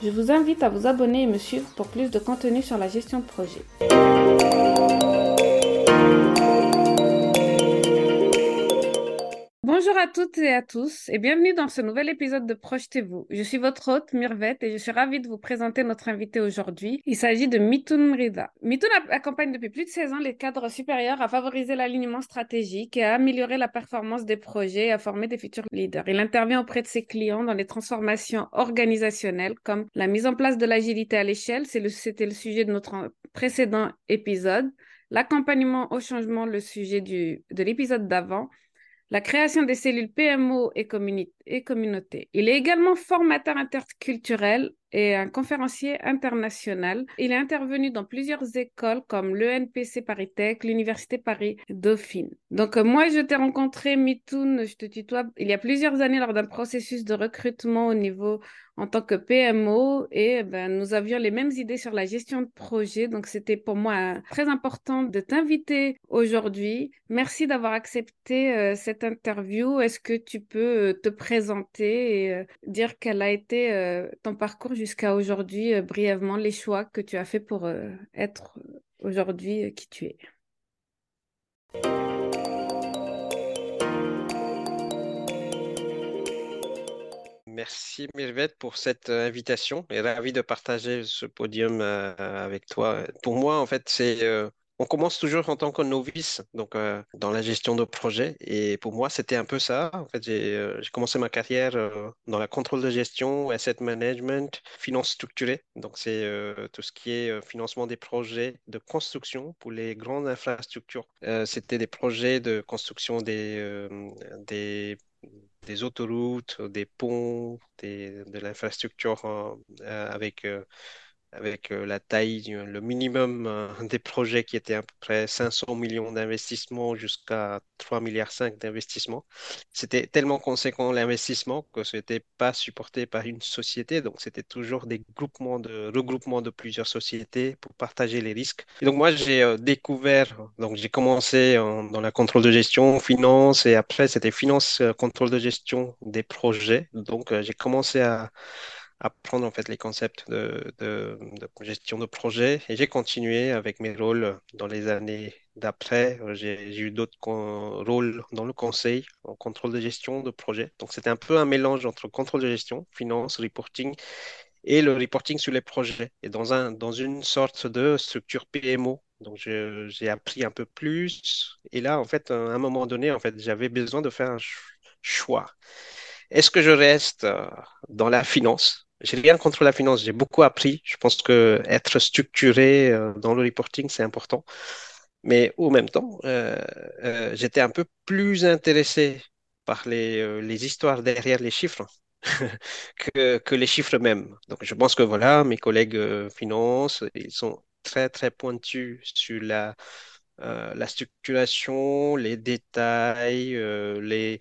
Je vous invite à vous abonner et me suivre pour plus de contenu sur la gestion de projet. Bonjour à toutes et à tous et bienvenue dans ce nouvel épisode de Projetez-vous. Je suis votre hôte Mirvette et je suis ravie de vous présenter notre invité aujourd'hui. Il s'agit de Mitoun Rida. Mitoun accompagne depuis plus de 16 ans les cadres supérieurs à favoriser l'alignement stratégique et à améliorer la performance des projets et à former des futurs leaders. Il intervient auprès de ses clients dans les transformations organisationnelles comme la mise en place de l'agilité à l'échelle, c'était le, le sujet de notre précédent épisode, l'accompagnement au changement, le sujet du, de l'épisode d'avant, la création des cellules PMO et, et communautés. Il est également formateur interculturel et un conférencier international. Il est intervenu dans plusieurs écoles comme l'ENPC Paris Tech, l'Université Paris Dauphine. Donc euh, moi, je t'ai rencontré, Mitoun, je te tutoie, il y a plusieurs années lors d'un processus de recrutement au niveau en tant que PMO et ben, nous avions les mêmes idées sur la gestion de projet. Donc c'était pour moi très important de t'inviter aujourd'hui. Merci d'avoir accepté euh, cette interview. Est-ce que tu peux euh, te présenter et dire quel a été ton parcours jusqu'à aujourd'hui, euh, brièvement, les choix que tu as fait pour euh, être euh, aujourd'hui qui tu es? Merci Mirvette pour cette invitation et ravi de partager ce podium avec toi. Pour moi, en fait, c'est on commence toujours en tant que novice, donc euh, dans la gestion de projet. Et pour moi, c'était un peu ça. En fait, j'ai euh, commencé ma carrière euh, dans la contrôle de gestion, asset management, finance structurée. Donc, c'est tout ce qui est financement des projets de construction pour les grandes infrastructures. c'était des projets de construction des, des des autoroutes, des ponts, de l'infrastructure avec avec euh, la taille, le minimum euh, des projets qui étaient à peu près 500 millions d'investissements jusqu'à 3 milliards 5 d'investissements. C'était tellement conséquent l'investissement que ce n'était pas supporté par une société, donc c'était toujours des groupements de regroupements de plusieurs sociétés pour partager les risques. Donc moi j'ai euh, découvert, donc j'ai commencé dans la contrôle de gestion, finance, et après c'était finance, contrôle de gestion des projets. Donc j'ai commencé à apprendre en fait les concepts de, gestion de projet et j'ai continué avec mes rôles dans les années d'après. J'ai eu d'autres rôles dans le conseil en contrôle de gestion de projet. Donc c'était un peu un mélange entre contrôle de gestion, finance, reporting et le reporting sur les projets et dans, un, dans une sorte de structure PMO. Donc j'ai appris un peu plus et là en fait à un moment donné en fait j'avais besoin de faire un choix. Est-ce que je reste euh, dans la finance? J'ai rien contre la finance, j'ai beaucoup appris. Je pense que être structuré euh, dans le reporting, c'est important. Mais au même temps, euh, euh, j'étais un peu plus intéressé par les, histoires derrière les chiffres que, les chiffres mêmes. Donc, je pense que voilà, mes collègues finance, ils sont très, très pointus sur la structuration, les détails, les,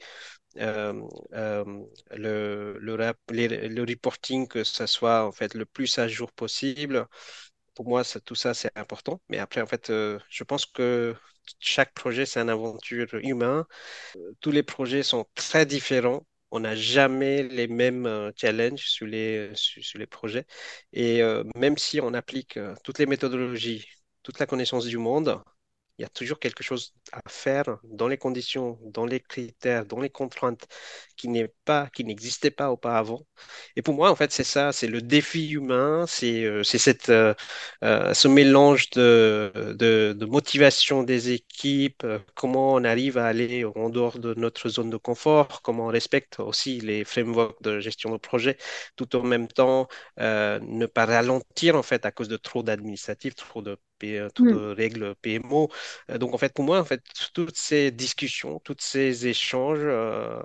euh, euh, le, le, reporting, que ça soit en fait le plus à jour possible. Pour moi, tout ça, c'est important. Mais après, en fait, euh, je pense que chaque projet, c'est une aventure humaine. Tous les projets sont très différents. On n'a jamais les mêmes challenges sur les, sur, les projets. Et même si on applique toutes les méthodologies, toute la connaissance du monde, Il y a toujours quelque chose à faire dans les conditions, dans les critères, dans les contraintes qui n'est pas, qui n'existaient pas auparavant. Et pour moi, en fait, c'est ça, c'est le défi humain, c'est euh, cette, euh, euh, ce mélange de, de, motivation des équipes, euh, comment on arrive à aller en dehors de notre zone de confort, comment on respecte aussi les frameworks de gestion de projet, tout en même temps ne pas ralentir en fait à cause de trop d'administratifs, trop de Euh, de Hmm. règles PMO. Euh, Donc en fait pour moi en fait toutes ces discussions, tous ces échanges, euh,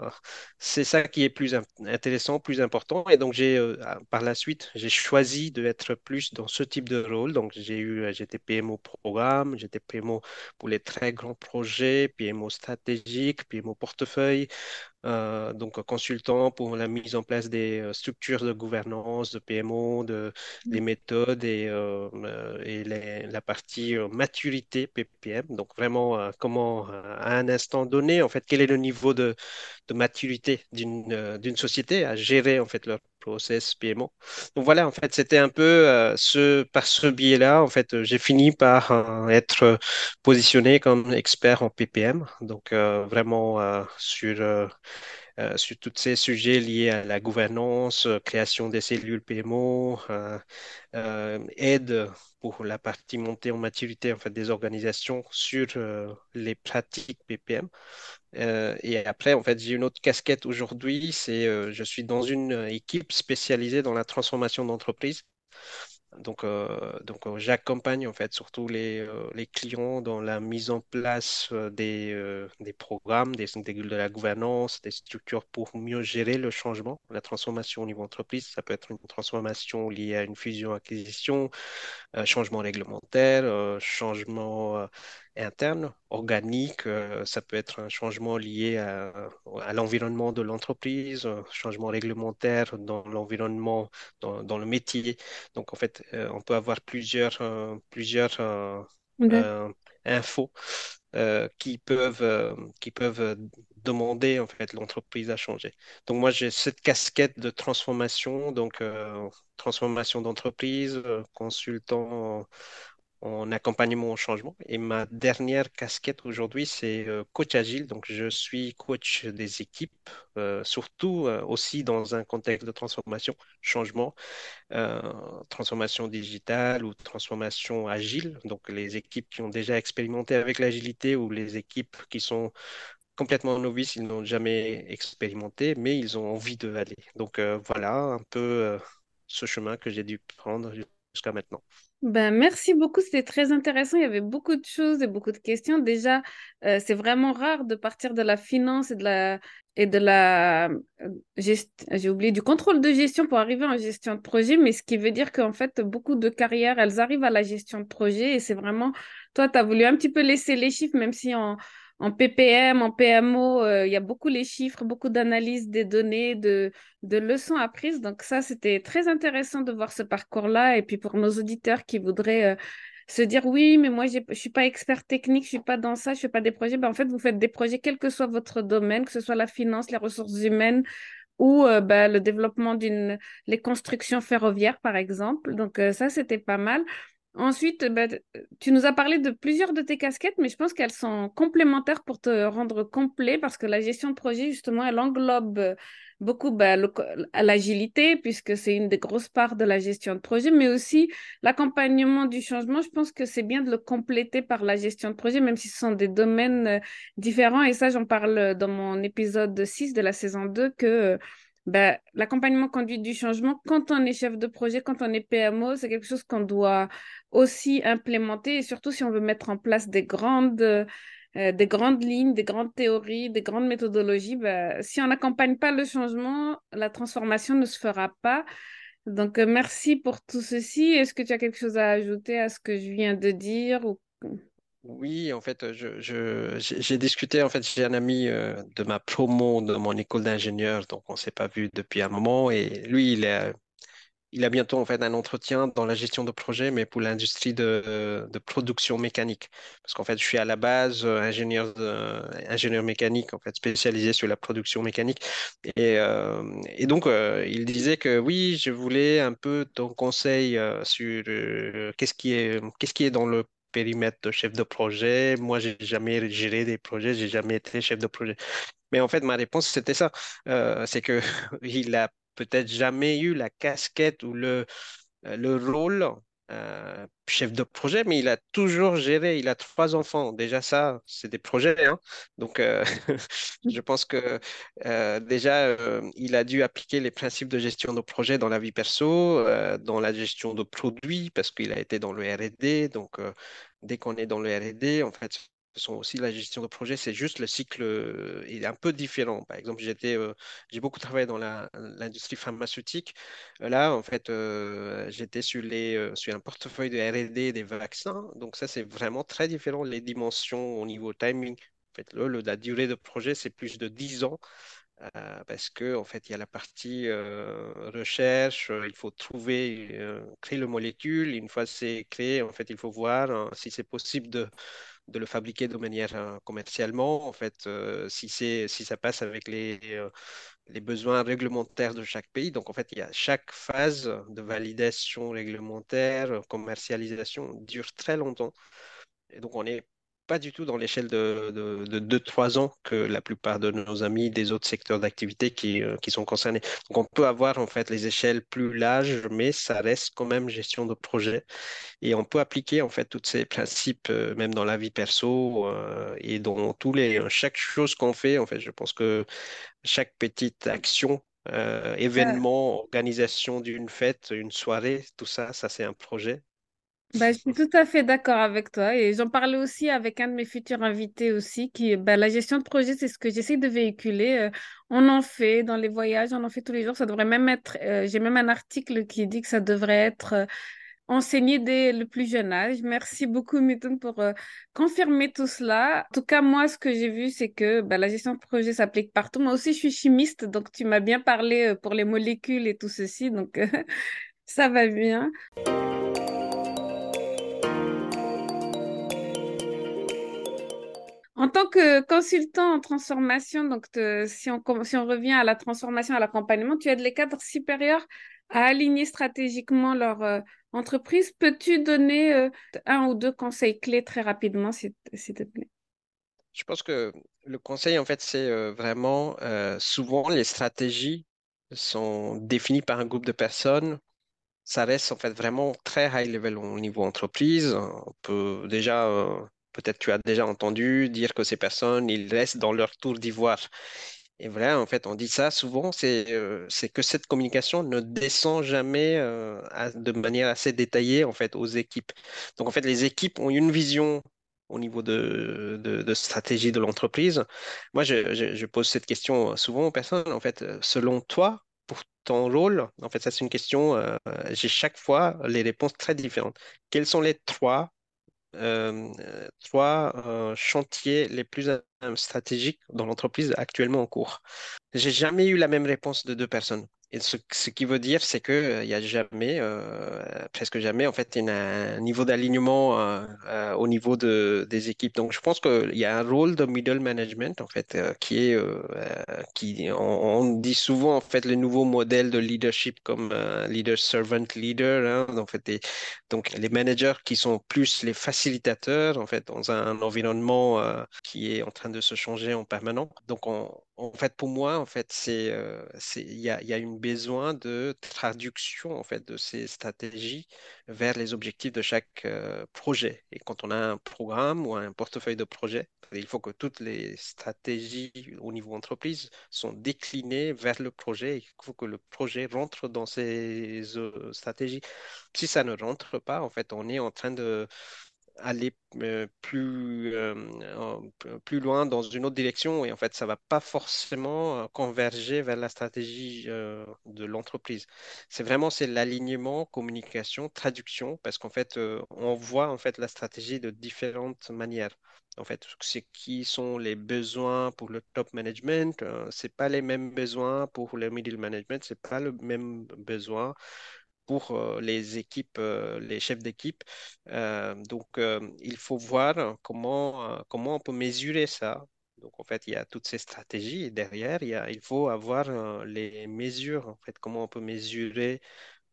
c'est ça qui est plus in- intéressant, plus important. Et donc j'ai euh, à- par la suite j'ai choisi d'être plus dans ce type de rôle. Donc j'ai eu j'étais PMO programme, j'étais PMO pour les très grands projets, PMO stratégique, PMO portefeuille euh, donc consultant pour la mise en place des euh, structures de gouvernance, de PMO, de, les méthodes et, euh, et les- la partie maturité PPM. Donc vraiment, comment à un instant donné, en fait, quel est le niveau de, maturité d'une euh, d'une société à gérer en fait leur process PMO. Donc voilà, en fait, c'était un peu euh, ce par ce biais-là, en fait, euh, j'ai fini par être positionné comme expert en PPM. Donc vraiment sur sur tous ces sujets liés à la gouvernance, création des cellules PMO, aide pour la partie montée en maturité en fait, des organisations sur les pratiques PPM. Euh, et après, en fait, j'ai une autre casquette aujourd'hui, c'est euh, je suis dans une équipe spécialisée dans la transformation d'entreprise. Donc, euh, donc euh, j'accompagne en fait surtout les, euh, les clients dans la mise en place euh, des, euh, des programmes, des, des- de la gouvernance, des structures pour mieux gérer le changement, la transformation au niveau entreprise. Ça peut être une transformation liée à une fusion-acquisition, euh, changement réglementaire, euh, changement euh, interne, organique. euh, ça peut être un changement lié à, à l'environnement de l'entreprise, un changement réglementaire dans l'environnement, dans, dans le métier. Donc, en fait, euh, on peut avoir plusieurs, euh, plusieurs euh, infos euh, qui peuvent, euh, qui peuvent demander en fait l'entreprise à changer. Donc moi j'ai cette casquette de transformation, donc euh, transformation d'entreprise, consultant en accompagnement au changement. Et ma dernière casquette aujourd'hui, c'est euh, coach agile. Donc, je suis coach des équipes, euh, surtout euh, aussi dans un contexte de transformation, changement, transformation digitale ou transformation agile. Donc, les équipes qui ont déjà expérimenté avec l'agilité ou les équipes qui sont complètement novices, ils n'ont jamais expérimenté, mais ils ont envie de aller. Donc, voilà un peu ce chemin que j'ai dû prendre jusqu'à maintenant. Ben, merci beaucoup, c'était très intéressant. Il y avait beaucoup de choses et beaucoup de questions. Déjà, euh, c'est vraiment rare de partir de la finance et de la, et de la euh, j'ai oublié, du contrôle de gestion pour arriver en gestion de projet, mais ce qui veut dire qu'en fait, beaucoup de carrières, elles arrivent à la gestion de projet et c'est vraiment, toi, tu as voulu un petit peu laisser les chiffres, même si en, en PPM, en PMO, euh, il y a beaucoup les chiffres, beaucoup d'analyse des données, de leçons apprises. Donc ça, c'était très intéressant de voir ce parcours-là. Et puis pour nos auditeurs qui voudraient euh, se dire, oui, mais moi, je suis pas expert technique, je suis pas dans ça, je fais pas des projets. Ben, en fait, vous faites des projets, quel que soit votre domaine, que ce soit la finance, les ressources humaines ou euh, ben, le développement d'une, les constructions ferroviaires, par exemple. Donc ça, c'était pas mal. Ensuite, ben, tu nous as parlé de plusieurs de tes casquettes, mais je pense qu'elles sont complémentaires pour te rendre complet parce que la gestion de projet, justement, elle englobe euh, beaucoup co- l'agilité puisque c'est une des grosses parts de la gestion de projet, mais aussi l'accompagnement du changement. Je pense que c'est bien de le compléter par la gestion de projet, même si ce sont des domaines euh, différents. Et ça, j'en parle dans mon épisode 6 de la saison 2 que ben, l'accompagnement conduite du changement, quand on est chef de projet, quand on est PMO, c'est quelque chose qu'on doit aussi implémenter, et surtout si on veut mettre en place des grandes, euh, des grandes lignes, des grandes théories, des grandes méthodologies, ben, si on n'accompagne pas le changement, la transformation ne se fera pas. Donc, euh, merci pour tout ceci. Est-ce que tu as quelque chose à ajouter à ce que je viens de dire. Oui, en fait, je, j'ai discuté, en fait, j'ai un ami euh, de ma promo, de mon école d'ingénieur, donc on s'est pas vu depuis un moment, et lui, il est, il a bientôt en fait un entretien dans la gestion de projet, mais pour l'industrie de, de production mécanique. Parce qu'en fait, je suis à la base euh, ingénieur, ingénieur mécanique, en fait, spécialisé sur la production mécanique. Et, euh, et donc, il disait que oui, je voulais un peu ton conseil sur qu'est-ce qui est, qu'est-ce qui est dans le périmètre de chef de projet. Moi, j'ai jamais géré des projets, j'ai jamais été chef de projet. Mais en fait, ma réponse, c'était ça. Euh, c'est que il a peut-être jamais eu la casquette ou le, le rôle euh, chef de projet, mais il a toujours géré. Il a trois enfants. Déjà, ça, c'est des projets. hein. Donc, euh, je pense que euh, déjà, il a dû appliquer les principes de gestion de projet dans la vie perso, dans la gestion de produits, parce qu'il a été dans le R&D. Donc, dès qu'on est dans le R&D, en fait, sont aussi la gestion de projet, c'est juste le cycle euh, est un peu différent. Par exemple, j'étais, euh, j'ai beaucoup travaillé dans l'industrie pharmaceutique. Euh, Là, en fait, j'étais sur sur un portefeuille de R&D des vaccins. Donc ça, c'est vraiment très différent les dimensions au niveau timing. Le- la durée de projet, c'est plus de 10 ans parce que en fait, il y a la partie recherche, il faut trouver, créer le molécule. Une fois c'est créé, en fait, il faut voir si c'est possible de, de le fabriquer de manière euh, commercialement. En fait, euh, si c'est, si ça passe avec les, euh, les besoins réglementaires de chaque pays. Donc, en fait, il y a chaque phase de validation réglementaire, commercialisation dure très longtemps. Et donc, on n'est pas du tout dans l'échelle de, de, de 2-3 ans que la plupart de nos amis des autres secteurs d'activité qui, euh, qui sont concernés. Donc, on peut avoir en fait les échelles plus larges, mais ça reste quand même gestion de projet. Et on peut appliquer en fait tous ces principes, euh, même dans la vie perso euh, et dans tous les, chaque chose qu'on fait. En fait, je pense que chaque petite action, euh, événement, organisation d'une fête, une soirée, tout ça, ça c'est un projet. Bah, je suis tout à fait d'accord avec toi et j'en parlais aussi avec un de mes futurs invités aussi qui bah, la gestion de projet c'est ce que j'essaie de véhiculer euh, on en fait dans les voyages on en fait tous les jours. Ça devrait même être euh, j'ai même un article qui dit que ça devrait être euh, enseigné dès le plus jeune âge. Merci beaucoup Mithun pour confirmer tout cela. En tout cas moi ce que j'ai vu c'est que bah, la gestion de projet s'applique partout. Moi aussi je suis chimiste donc tu m'as bien parlé pour les molécules et tout ceci donc ça va bien En tant que consultant en transformation, donc si on, revient à la transformation, à l'accompagnement, tu aides les cadres supérieurs à aligner stratégiquement leur euh, entreprise. Peux-tu donner euh, un ou deux conseils clés très rapidement, s'il te plaît? Je pense que le conseil, en fait, c'est euh, vraiment souvent les stratégies sont définies par un groupe de personnes. Ça reste en fait vraiment très high level au niveau entreprise. On peut déjà, peut-être tu as déjà entendu dire que ces personnes, ils restent dans leur tour d'ivoire. Et voilà, en fait, on dit ça souvent, c'est euh, que cette communication ne descend jamais euh, de manière assez détaillée en fait aux équipes. Donc en fait, les équipes ont une vision au niveau de, stratégie de l'entreprise. Moi, je, pose cette question souvent aux personnes. En fait, selon toi, pour ton rôle, en fait, ça c'est une question. euh, j'ai chaque fois les réponses très différentes. Quels sont les trois trois euh, chantiers les plus euh, stratégiques dans l'entreprise actuellement en cours. J'ai jamais eu la même réponse de deux personnes. Et ce, qui veut dire, c'est que euh, il y a jamais, euh, presque jamais, en fait, un niveau d'alignement euh, euh, au niveau de, des équipes. Donc, je pense qu'il y a un rôle de middle management, en fait, euh, qui est, euh, euh, qui, on, dit souvent, en fait, le nouveau modèle de leadership comme euh, leader servant leader. Hein, donc, les managers qui sont plus les facilitateurs, en fait, dans un environnement euh, qui est en train de se changer en permanent. Donc, on- en fait, pour moi, en fait, c'est, euh, il y a, y une besoin de traduction, en fait, de ces stratégies vers les objectifs de chaque euh, projet. Et quand on a un programme ou un portefeuille de projet, il faut que toutes les stratégies au niveau entreprise sont déclinées vers le projet. Il faut que le projet rentre dans ces euh, stratégies. Si ça ne rentre pas, en fait, on est en train de aller euh, plus, euh, plus loin dans une autre direction et en fait, ça va pas forcément euh, converger vers la stratégie de l'entreprise. C'est vraiment c'est l'alignement, communication, traduction parce qu'en fait, on voit en fait la stratégie de différentes manières. En fait, c'est qui sont les besoins pour le top management, c'est pas les mêmes besoins pour le middle management, c'est pas le même besoin euh, les équipes, euh, les chefs d'équipe. Euh, donc, il faut voir comment, comment on peut mesurer ça. Donc, en fait, il y a toutes ces stratégies derrière, il faut avoir les mesures. En fait, comment on peut mesurer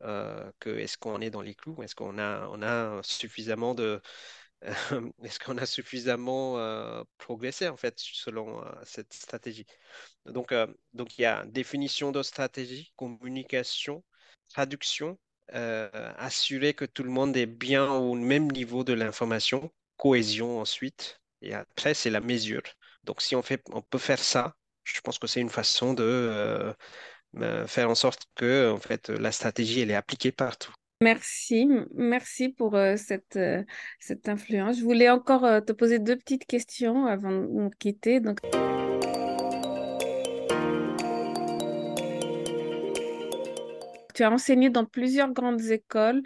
que est-ce qu'on est dans les clous, est-ce qu'on a, suffisamment de Est-ce qu'on a suffisamment progressé en fait selon cette stratégie? Donc, donc il y a définition de stratégie, communication, traduction, euh, assurer que tout le monde est bien au même niveau de l'information, cohésion ensuite, et après c'est la mesure. Donc si on peut faire ça, je pense que c'est une façon de euh, euh, faire en sorte que en fait la stratégie elle est appliquée partout. Merci, merci pour cette, influence. Je voulais encore te poser deux petites questions avant de nous quitter. Tu as enseigné dans plusieurs grandes écoles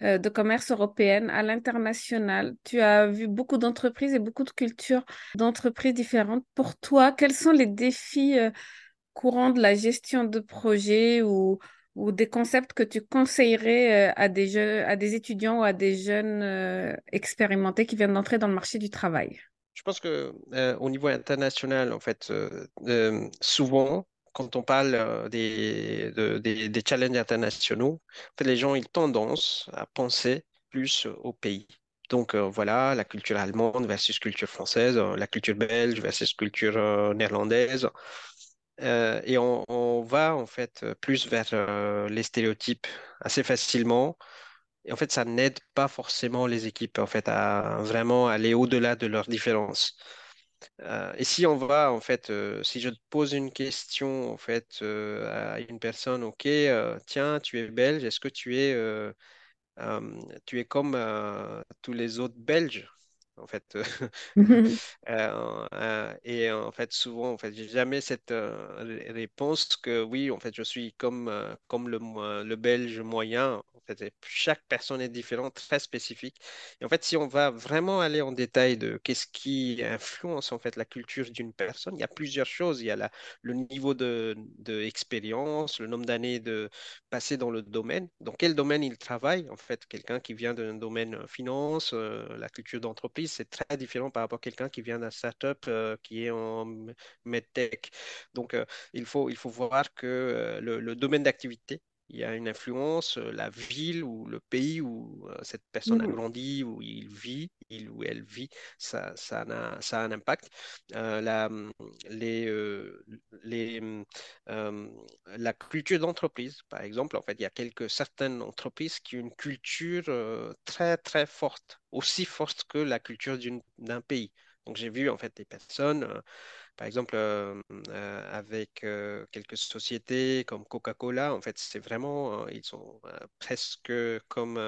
euh, de commerce européennes à l'international. Tu as vu beaucoup d'entreprises et beaucoup de cultures d'entreprises différentes. Pour toi, quels sont les défis euh, courants de la gestion de projet ou, des concepts que tu conseillerais euh, à des étudiants ou à des jeunes expérimentés qui viennent d'entrer dans le marché du travail? Je pense que au niveau international, en fait, souvent, quand on parle euh, des, de- des, challenges internationaux, les gens ont tendance à penser plus au pays. Donc euh, voilà, la culture allemande versus culture française, euh, la culture belge versus culture néerlandaise. Et on, va en fait plus vers les stéréotypes assez facilement. Et en fait, ça n'aide pas forcément les équipes en fait à vraiment aller au-delà de leurs différences. Euh, et si on va, en fait, euh, si je te pose une question, en fait, euh, à une personne, OK, tiens, tu es belge, est-ce que tu es, tu es comme tous les autres Belges? En fait, Euh, euh, et en fait, souvent, en fait, j'ai jamais cette euh, ré- réponse que oui, en fait, je suis comme, euh, comme le, le Belge moyen. En fait, chaque personne est différente, très spécifique. Et en fait, si on va vraiment aller en détail de qu'est-ce qui influence en fait la culture d'une personne, il y a plusieurs choses. Il y a la, le niveau de, de expérience, le nombre d'années de passé dans le domaine, dans quel domaine il travaille? En fait, quelqu'un qui vient d'un domaine euh, finance, euh, la culture d'entreprise, c'est très différent par rapport à quelqu'un qui vient d'un startup euh, qui est en medtech. Donc, euh, il faut, il faut voir que euh, le domaine d'activité, il y a une influence, euh, la ville ou le pays où euh, cette personne a grandi, où il vit, il ou elle vit, ça, ça, a, un- ça a un impact. Euh, la, les, euh, les, euh, la culture d'entreprise, par exemple, en fait, il y a quelques certaines entreprises qui ont une culture très très forte, aussi forte que la culture d'un pays. Donc j'ai vu en fait des personnes, par exemple euh, euh, avec euh, quelques sociétés comme Coca-Cola, en fait c'est vraiment, ils sont presque comme,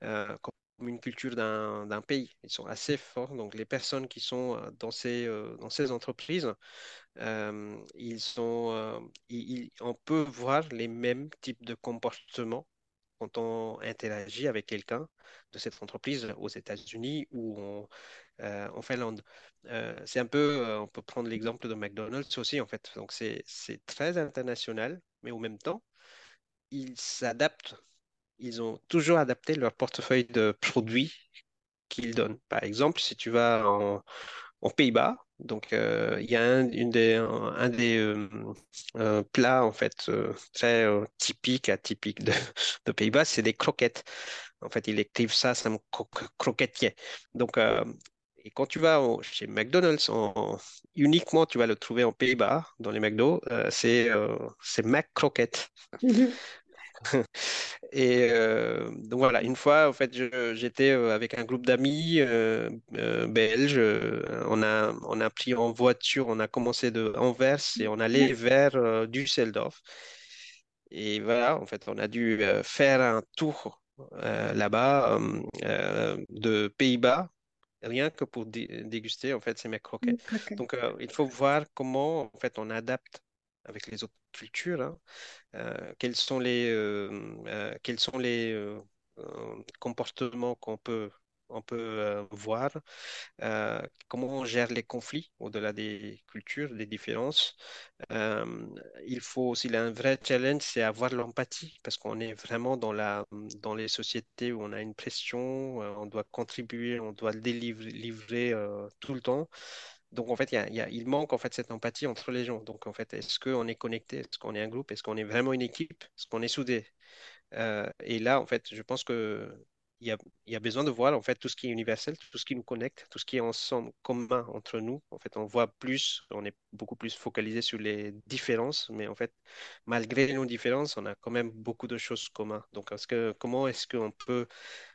comme une culture d'un d'un pays. Ils sont assez forts. Donc les personnes qui sont dans ces, dans ces entreprises, ils sont, on peut voir les mêmes types de comportements quand on interagit avec quelqu'un de cette entreprise aux États-Unis ou euh, en Finlande. Euh, c'est un peu, euh, on peut prendre l'exemple de McDonald's aussi, en fait. Donc, c'est, très international, mais en même temps, ils s'adaptent. Ils ont toujours adapté leur portefeuille de produits qu'ils donnent. Par exemple, si tu vas en, Pays-Bas. Donc, il y a un, des, plats en fait très typiques, atypiques de, de Pays-Bas, c'est des croquettes. En fait, ils écrivent ça, c'est un cro croquetier. Donc, et quand tu vas au- chez McDonald's, en- uniquement tu vas le trouver en Pays-Bas, dans les McDo, euh, c'est euh, c'est McCroquette. Et euh, donc voilà, une fois, en fait, j'étais euh, avec un groupe d'amis euh, belges. on a, on a pris en voiture, on a commencé de Anvers et on allait vers euh, Düsseldorf. Et voilà, en fait, on a dû faire un tour là-bas de Pays-Bas, rien que pour dé- déguster en fait ces mecs croquets. Ok. Donc, euh, il faut voir comment en fait on adapte avec les autres cultures. hein euh, quels sont les, euh, quels sont les comportements qu'on peut, on peut euh, voir, euh, comment on gère les conflits au-delà des cultures, des différences. Euh, il faut aussi, un vrai challenge, c'est avoir l'empathie, parce qu'on est vraiment dans la, dans les sociétés où on a une pression, on doit contribuer, on doit délivrer, livrer tout le temps. Donc, en fait, il manque en fait cette empathie entre les gens. Donc, en fait, est-ce qu'on est connecté? Est-ce qu'on est un groupe? Est-ce qu'on est vraiment une équipe? Est-ce qu'on est soudé? Et là, en fait, je pense que il y a, besoin de voir en fait tout ce qui est universel, tout ce qui nous connecte, tout ce qui est ensemble commun entre nous. En fait, on voit plus, on est beaucoup plus focalisé sur les différences, mais en fait, malgré nos différences, on a quand même beaucoup de choses communes. Donc, est-ce que, comment est-ce qu'on peut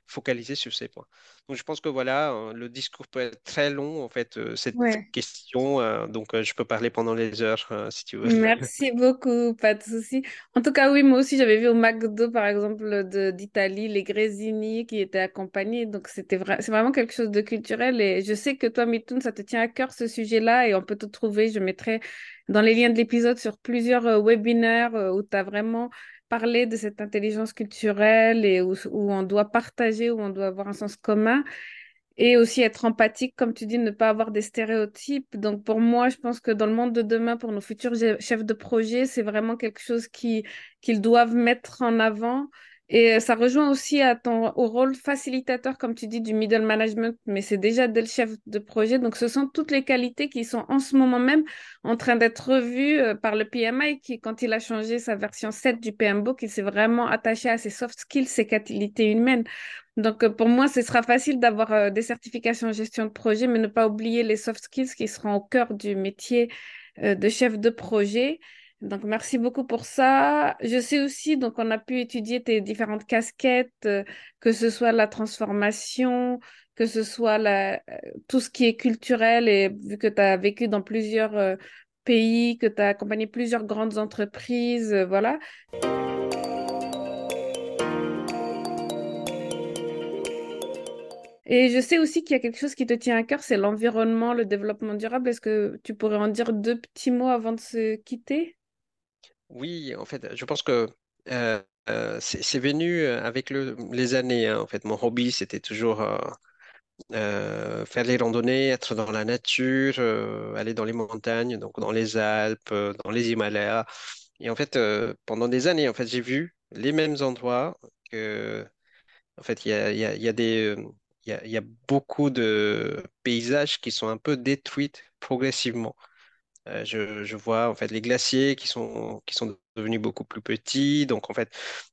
focaliser sur ces points? Donc, je pense que voilà, euh, le discours peut être très long, en fait, euh, cette Ouais. question. euh, donc, je peux parler pendant les heures, si tu veux. Merci beaucoup, pas de souci. En tout cas, oui, moi aussi, j'avais vu au McDo, par exemple, d'Italie, les grésini qui étaient accompagnés. Donc, c'était vrai, c'est vraiment quelque chose de culturel. Et je sais que toi, Mitoun, ça te tient à cœur, ce sujet-là. Et on peut te trouver, je mettrai dans les liens de l'épisode sur plusieurs webinaires où tu as vraiment parlé de cette intelligence culturelle et où, on doit partager, où on doit avoir un sens commun. Et aussi être empathique, comme tu dis, ne pas avoir des stéréotypes. Donc pour moi, je pense que dans le monde de demain, pour nos futurs chefs de projet, c'est vraiment quelque chose qui, qu'ils doivent mettre en avant. Et euh, ça rejoint aussi à ton, au rôle facilitateur, comme tu dis, du middle management, mais c'est déjà dès le chef de projet. Donc ce sont toutes les qualités qui sont en ce moment même en train d'être revues euh, par le PMI, qui, quand il a changé sa version 7 du PMBOK, il s'est vraiment attaché à ses soft skills, ses qualités humaines. Donc, euh, pour moi, ce sera facile d'avoir des certifications en gestion de projet, mais ne pas oublier les soft skills qui seront au cœur du métier de chef de projet. Donc, merci beaucoup pour ça. Je sais aussi, donc, on a pu étudier tes différentes casquettes, euh, que ce soit la transformation, que ce soit la, euh, tout ce qui est culturel, et vu que tu as vécu dans plusieurs euh, pays, que tu as accompagné plusieurs grandes entreprises, voilà. Et je sais aussi qu'il y a quelque chose qui te tient à cœur, c'est l'environnement, le développement durable. Est-ce que tu pourrais en dire deux petits mots avant de se quitter? Oui, en fait, je pense que euh, euh, c'est venu euh, avec le- les années. hein. En fait, mon hobby, c'était toujours faire les randonnées, être dans la nature, aller dans les montagnes, donc dans les Alpes, dans les Himalayas. Et en fait, pendant des années, en fait, j'ai vu les mêmes endroits en fait, il y a beaucoup de paysages qui sont un peu détruits progressivement. Euh, je, vois en fait les glaciers qui sont, qui sont devenus beaucoup plus petits. Donc en fait,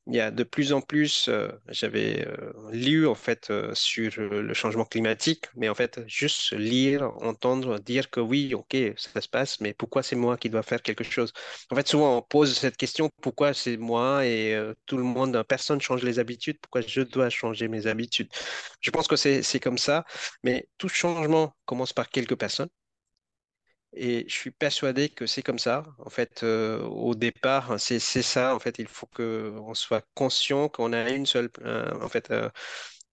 il y a de plus en plus, euh, j'avais euh, lu en fait sur le changement climatique, mais en fait, juste lire, entendre, dire que oui, ok, ça se passe, mais pourquoi c'est moi qui dois faire quelque chose? En fait, souvent on pose cette question, pourquoi c'est moi et tout le monde, personne change les habitudes, pourquoi je dois changer mes habitudes? Je pense que c'est comme ça, mais tout changement commence par quelques personnes. Et je suis persuadé que c'est comme ça. En fait, euh, au départ, c'est c'est ça. En fait, il faut que on soit conscient qu'on a une seule, euh, en fait, euh,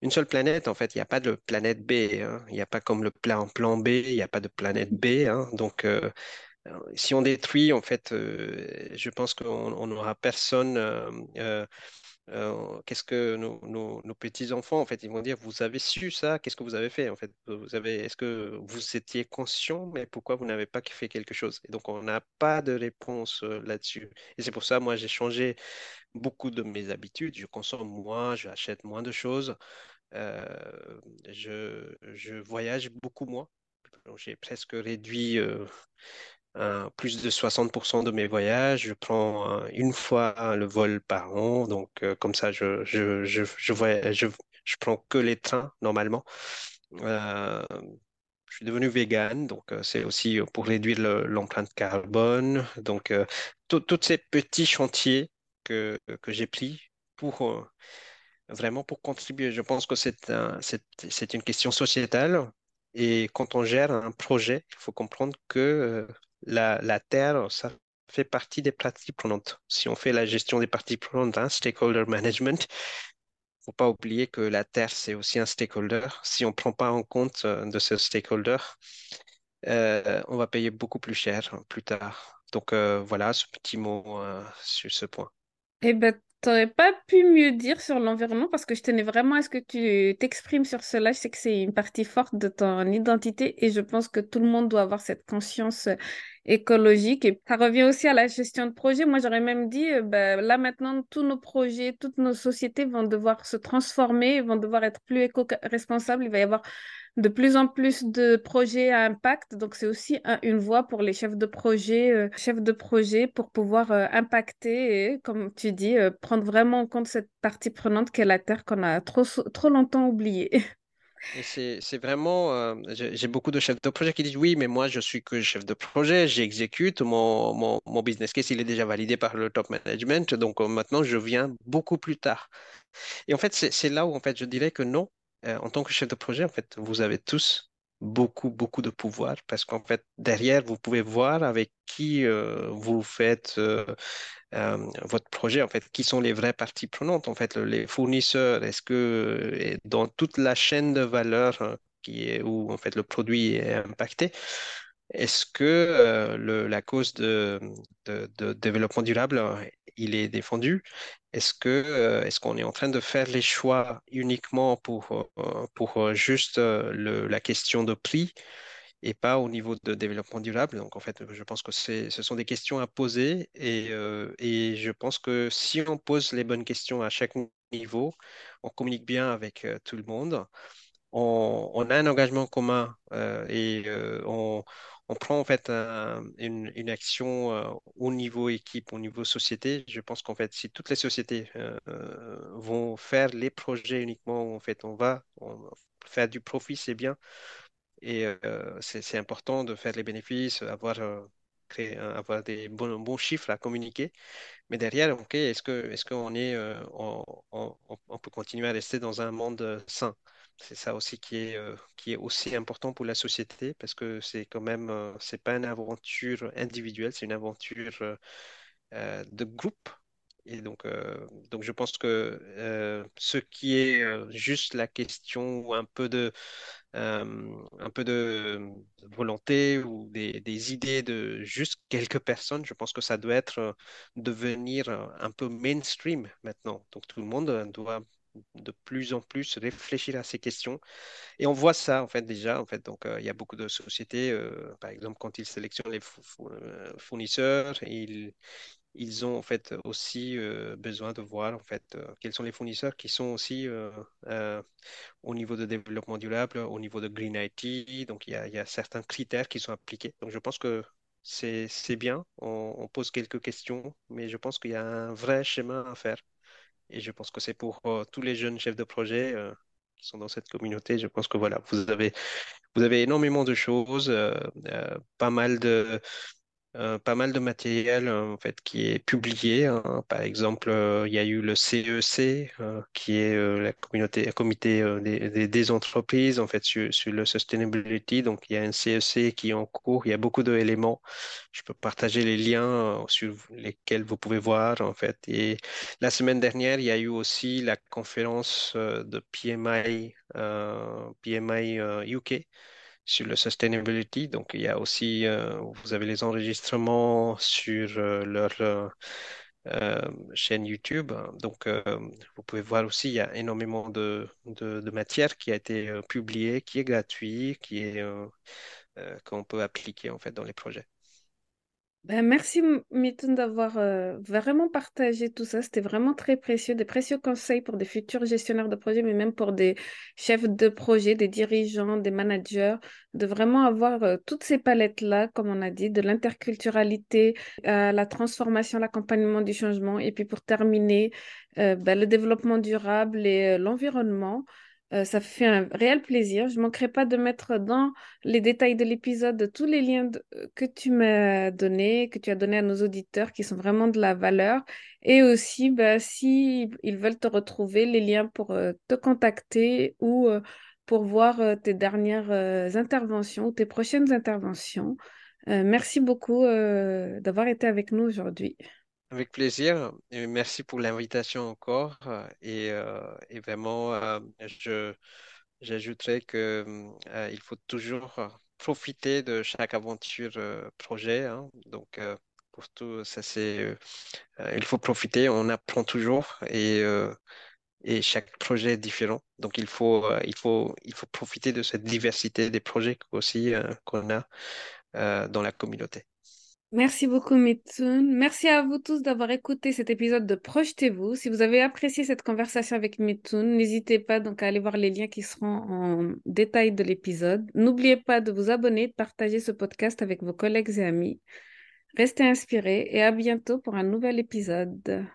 une seule planète. En fait, il n'y a pas de planète B. hein. Il n'y a pas comme le plan, plan B. Il n'y a pas de planète B. hein. Donc, si on détruit, en fait, je pense qu'on on n'aura personne. Euh, qu'est-ce que nos, petits-enfants, en fait, ils vont dire, vous avez su ça, qu'est-ce que vous avez fait, en fait? Vous avez, est-ce que vous étiez conscient, mais pourquoi vous n'avez pas fait quelque chose? Et donc, on n'a pas de réponse euh, là-dessus. Et c'est pour ça, moi, j'ai changé beaucoup de mes habitudes. Je consomme moins, j'achète moins de choses. Euh, je, voyage beaucoup moins. J'ai presque réduit euh, plus de 60% de mes voyages. Je prends euh, une fois le vol par an. Donc, euh, comme ça, je, je, je, je, je, je prends que les trains normalement. Je suis devenu vegan, donc c'est aussi pour réduire le- l'empreinte carbone. Donc, tous ces petits chantiers que, que j'ai pris pour vraiment pour contribuer. Je pense que c'est un, une question sociétale. Et quand on gère un projet, il faut comprendre que la, Terre, ça fait partie des parties prenantes. Si on fait la gestion des parties prenantes, hein, stakeholder management, faut pas oublier que la Terre, c'est aussi un stakeholder. Si on ne prend pas en compte euh, de ce stakeholder, euh, on va payer beaucoup plus cher hein, plus tard. Donc euh, voilà ce petit mot sur ce point. Eh ben, t'aurais pas pu mieux dire sur l'environnement parce que je tenais vraiment à ce que tu t'exprimes sur cela. Je sais que c'est une partie forte de ton identité et je pense que tout le monde doit avoir cette conscience écologique. Et ça revient aussi à la gestion de projet. Moi, j'aurais même dit, euh, ben, là maintenant, tous nos projets, toutes nos sociétés vont devoir se transformer, vont devoir être plus éco-responsables. Il va y avoir de plus en plus de projets à impact. Donc, c'est aussi une voie pour les chefs de projet, euh, chefs de projet pour pouvoir euh, impacter et, comme tu dis, prendre vraiment en compte cette partie prenante qu'est la Terre qu'on a trop, trop longtemps oubliée. C'est, vraiment, euh, j'ai beaucoup de chefs de projet qui disent oui, mais moi je suis que chef de projet, j'exécute, mon, mon, mon business case il est déjà validé par le top management, donc euh, maintenant je viens beaucoup plus tard. Et en fait, c'est là où en fait je dirais que non, Euh, en tant que chef de projet, en fait, vous avez tous beaucoup, beaucoup de pouvoir parce qu'en fait, derrière, vous pouvez voir avec qui vous faites votre projet, en fait, qui sont les vraies parties prenantes, en fait, les fournisseurs, est-ce que et dans toute la chaîne de valeur euh, qui est où en fait le produit est impacté, est-ce que euh, la cause de, développement durable, euh, il est défendu? Est-ce que, euh, est-ce qu'on est en train de faire les choix uniquement pour, euh, pour euh, juste euh, la question de prix? Et pas au niveau de développement durable? Donc, en fait, je pense que ce sont des questions à poser et, euh, et je pense que si on pose les bonnes questions à chaque niveau, on communique bien avec euh, tout le monde on, a un engagement commun euh, et euh, on, prend en fait un- une, action euh, au niveau équipe, au niveau société. Je pense qu'en fait, si toutes les sociétés euh, euh, vont faire les projets uniquement en fait on va faire du profit, c'est bien. Et euh, c'est important de faire les bénéfices, avoir, euh, créer- avoir des bons, chiffres à communiquer. Mais derrière, ok, est-ce qu'on est, euh, on, on- on- peut continuer à rester dans un monde sain? C'est ça aussi qui est, qui est aussi important pour la société parce que c'est quand même, c'est pas une aventure individuelle, c'est une aventure de groupe. Et donc, euh, donc je pense que euh, ce qui est euh, juste la question ou un peu de, un peu de volonté ou des, des idées de juste quelques personnes, je pense que ça doit être devenir un peu mainstream maintenant. Donc tout le monde doit de plus en plus réfléchir à ces questions. Et on voit ça en fait déjà. En fait, donc il y a beaucoup de sociétés, par exemple, quand ils sélectionnent les fou- fou- fournisseurs, ils ils ont en fait aussi euh, besoin de voir en fait euh, quels sont les fournisseurs qui sont aussi euh, au niveau de développement durable, au niveau de Green IT. Donc, il y a, certains critères qui sont appliqués. Donc, je pense que c'est, c'est bien. On, on pose quelques questions, mais je pense qu'il y a un vrai chemin à faire. Et je pense que c'est pour tous les jeunes chefs de projet qui sont dans cette communauté. Je pense que voilà, vous avez, vous avez énormément de choses, pas mal de euh, pas mal de matériel euh, en fait qui est publié. hein. Par exemple, euh, il y a eu le CEC euh, qui est la communauté, le comité des, des- entreprises en fait sur, sur le sustainability. Donc il y a un CEC qui est en cours. Il y a beaucoup d'éléments. Je peux partager les liens sur lesquels vous pouvez voir en fait. Et la semaine dernière, il y a eu aussi la conférence de PMI, PMI UK sur le sustainability. Donc, il y a aussi, euh, vous avez les enregistrements sur euh, leur euh, chaîne YouTube. Donc, vous pouvez voir aussi, il y a énormément de, de, de matière qui a été publiée, qui est gratuit, qui est, qu'on peut appliquer en fait dans les projets. Ben, merci M- Mitoun d'avoir euh, vraiment partagé tout ça. C'était vraiment très précieux, des précieux conseils pour des futurs gestionnaires de projet, mais même pour des chefs de projet, des dirigeants, des managers, de vraiment avoir euh, toutes ces palettes-là, comme on a dit, de l'interculturalité, à la transformation, l'accompagnement du changement, et puis pour terminer, euh, ben, le développement durable et euh, l'environnement. Euh, ça fait un réel plaisir. Je ne manquerai pas de mettre dans les détails de l'épisode, tous les liens de- que tu m'as donnés, que tu as donnés à nos auditeurs, qui sont vraiment de la valeur. Et aussi, bah, si ils veulent te retrouver, les liens pour euh, te contacter ou euh, pour voir euh, tes dernières euh, interventions ou tes prochaines interventions. Euh, merci beaucoup euh, d'avoir été avec nous aujourd'hui. Avec plaisir. Et merci pour l'invitation encore. euh, Et, euh, et vraiment, euh, je, j'ajouterais que, euh, il faut toujours profiter de chaque aventure projet. hein. Donc, pour tout, ça c'est, il faut profiter. On apprend toujours et, et chaque projet est différent. Donc, il faut, il faut, il faut profiter de cette diversité des projets aussi qu'on a dans la communauté. Merci beaucoup, Mitoun. Merci à vous tous d'avoir écouté cet épisode de Projetez-vous. Si vous avez apprécié cette conversation avec Mitoun, n'hésitez pas donc à aller voir les liens qui seront en détail de l'épisode. N'oubliez pas de vous abonner, de partager ce podcast avec vos collègues et amis. Restez inspirés et à bientôt pour un nouvel épisode.